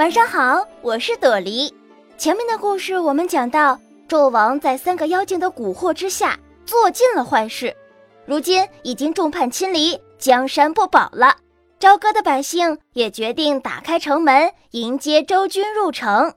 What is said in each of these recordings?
晚上好，我是朵梨。前面的故事我们讲到，纣王在三个妖精的蛊惑之下，做尽了坏事，如今已经众叛亲离，江山不保了。朝歌的百姓也决定打开城门，迎接周军入城。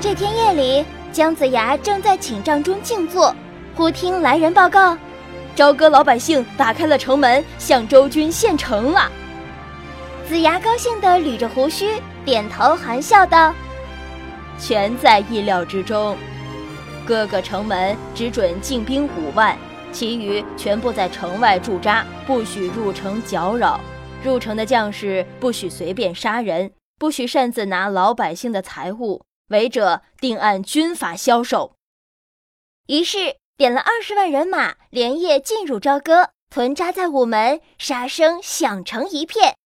这天夜里。姜子牙正在寝帐中静坐，忽听来人报告：朝歌老百姓打开了城门，向周军献城了。子牙高兴地捋着胡须，点头含笑道：“全在意料之中。各个城门只准进兵五万，其余全部在城外驻扎，不许入城搅扰。入城的将士不许随便杀人，不许擅自拿老百姓的财物。”违者定按军法销售。于是点了二十万人马，连夜进入朝歌，屯扎在午门，杀声响成一片。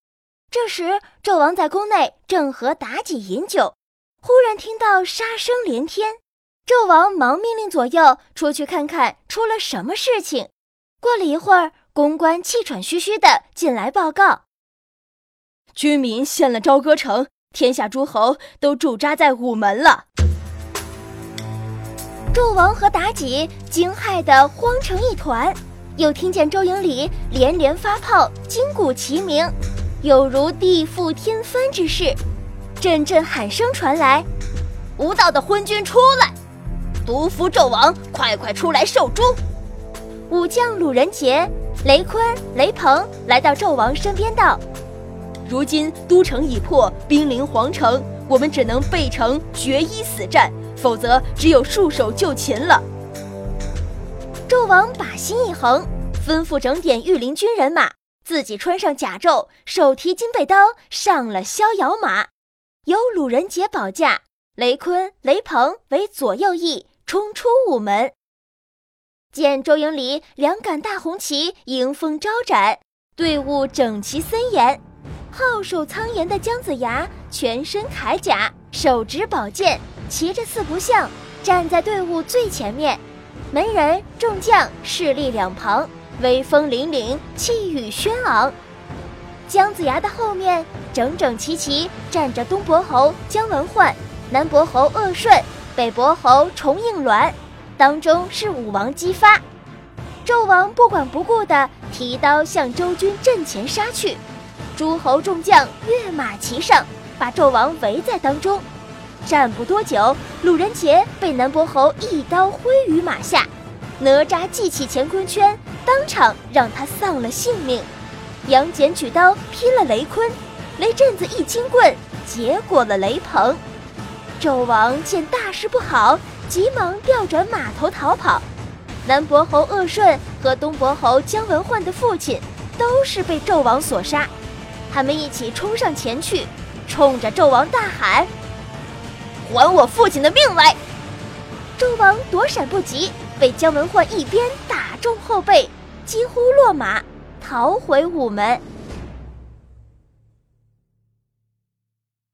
这时纣王在宫内正和妲己饮酒，忽然听到杀声连天。纣王忙命令左右出去看看出了什么事情。过了一会儿，公关气喘吁吁的进来报告：军民陷了朝歌城。天下诸侯都驻扎在午门了。纣王和妲己惊骇得慌成一团，又听见周营里连连发炮，金鼓齐鸣，有如地覆天翻之势。阵阵喊声传来：“无道的昏君出来！毒夫纣王，快快出来受诛！”武将鲁仁杰、雷坤、雷鹏来到纣王身边道。如今都城已破，兵临皇城，我们只能背城决一死战，否则只有束手就擒了。纣王把心一横，吩咐整点御林军人马，自己穿上甲胄，手提金背刀，上了逍遥马，由鲁仁杰保驾，雷坤、雷鹏为左右翼，冲出午门。见周营里两杆大红旗迎风招展，队伍整齐森严。皓首苍颜的姜子牙，全身铠甲，手执宝剑，骑着四不像，站在队伍最前面。门人众将势力两旁，威风凛凛，气宇轩昂。姜子牙的后面，整整齐齐站着东伯侯姜文焕，南伯侯鄂顺，北伯侯重应鸾，当中是武王姬发。纣王不管不顾地提刀向周军阵前杀去。诸侯众将跃马齐上，把纣王围在当中。战不多久，鲁仁杰被南伯侯一刀挥于马下，哪吒系起乾坤圈，当场让他丧了性命。杨戬举刀劈了雷坤，雷震子一金棍结果了雷鹏。纣王见大事不好，急忙调转马头逃跑。南伯侯鄂顺和东伯侯姜文焕的父亲都是被纣王所杀。他们一起冲上前去，冲着纣王大喊：“还我父亲的命来！”纣王躲闪不及，被姜文焕一鞭打中后背，几乎落马，逃回午门。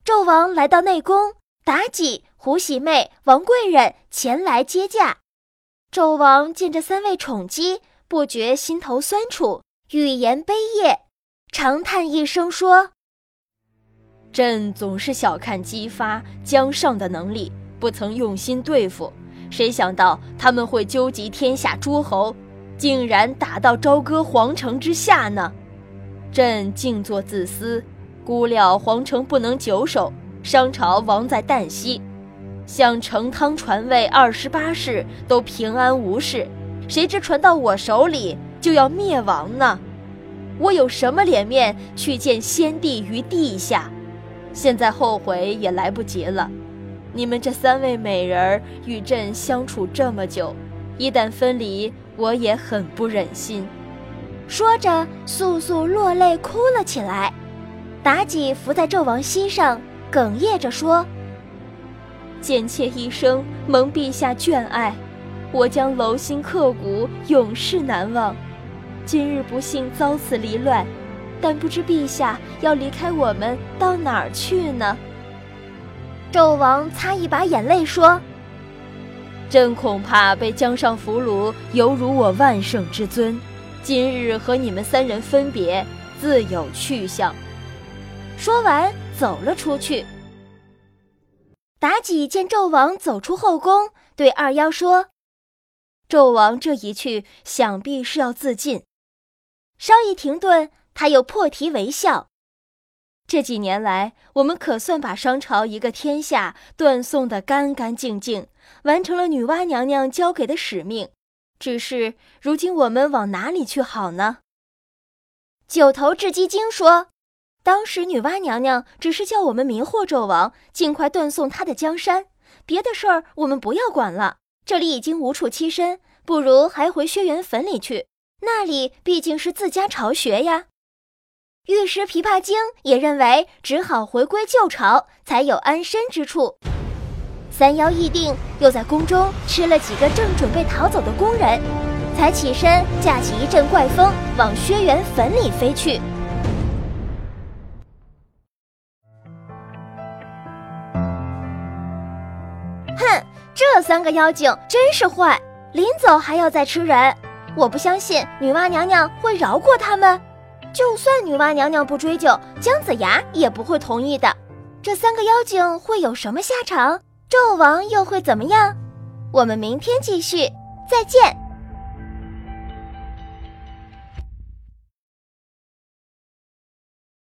纣王来到内宫，妲己、胡喜妹、王贵人前来接驾。纣王见这三位宠姬，不觉心头酸楚，语言悲咽。长叹一声说：“朕总是小看姬发、姜尚的能力，不曾用心对付。谁想到他们会纠集天下诸侯，竟然打到朝歌皇城之下呢？朕静坐自私，估料皇城不能久守，商朝亡在旦夕，像成汤传位二十八世都平安无事，谁知传到我手里就要灭亡呢？”我有什么脸面去见先帝于地下？现在后悔也来不及了。你们这三位美人儿与朕相处这么久，一旦分离，我也很不忍心。说着，簌簌落泪哭了起来。妲己伏在纣王膝上，哽咽着说：“贱妾一生蒙陛下眷爱，我将楼心刻骨，永世难忘。”今日不幸遭此离乱，但不知陛下要离开我们到哪儿去呢？纣王擦一把眼泪说：“朕恐怕被江上俘虏，犹如我万圣之尊。今日和你们三人分别，自有去向。”说完，走了出去。妲己见纣王走出后宫，对二妖说：“纣王这一去，想必是要自尽。”稍一停顿，他又破涕为笑。这几年来，我们可算把商朝一个天下断送得干干净净，完成了女娲娘娘交给的使命。只是如今我们往哪里去好呢？九头雉鸡精说。当时女娲娘娘只是叫我们迷惑纣王，尽快断送他的江山，别的事儿我们不要管了。这里已经无处栖身，不如还回轩辕坟里去，那里毕竟是自家巢穴呀。玉石琵琶精也认为，只好回归旧巢，才有安身之处。三妖议定，又在宫中吃了几个正准备逃走的宫人，才起身架起一阵怪风，往轩辕坟里飞去。哼这三个妖精真是坏，临走还要再吃人。我不相信女娲娘娘会饶过他们。就算女娲娘娘不追究，姜子牙也不会同意的。这三个妖精会有什么下场？纣王又会怎么样？我们明天继续，再见。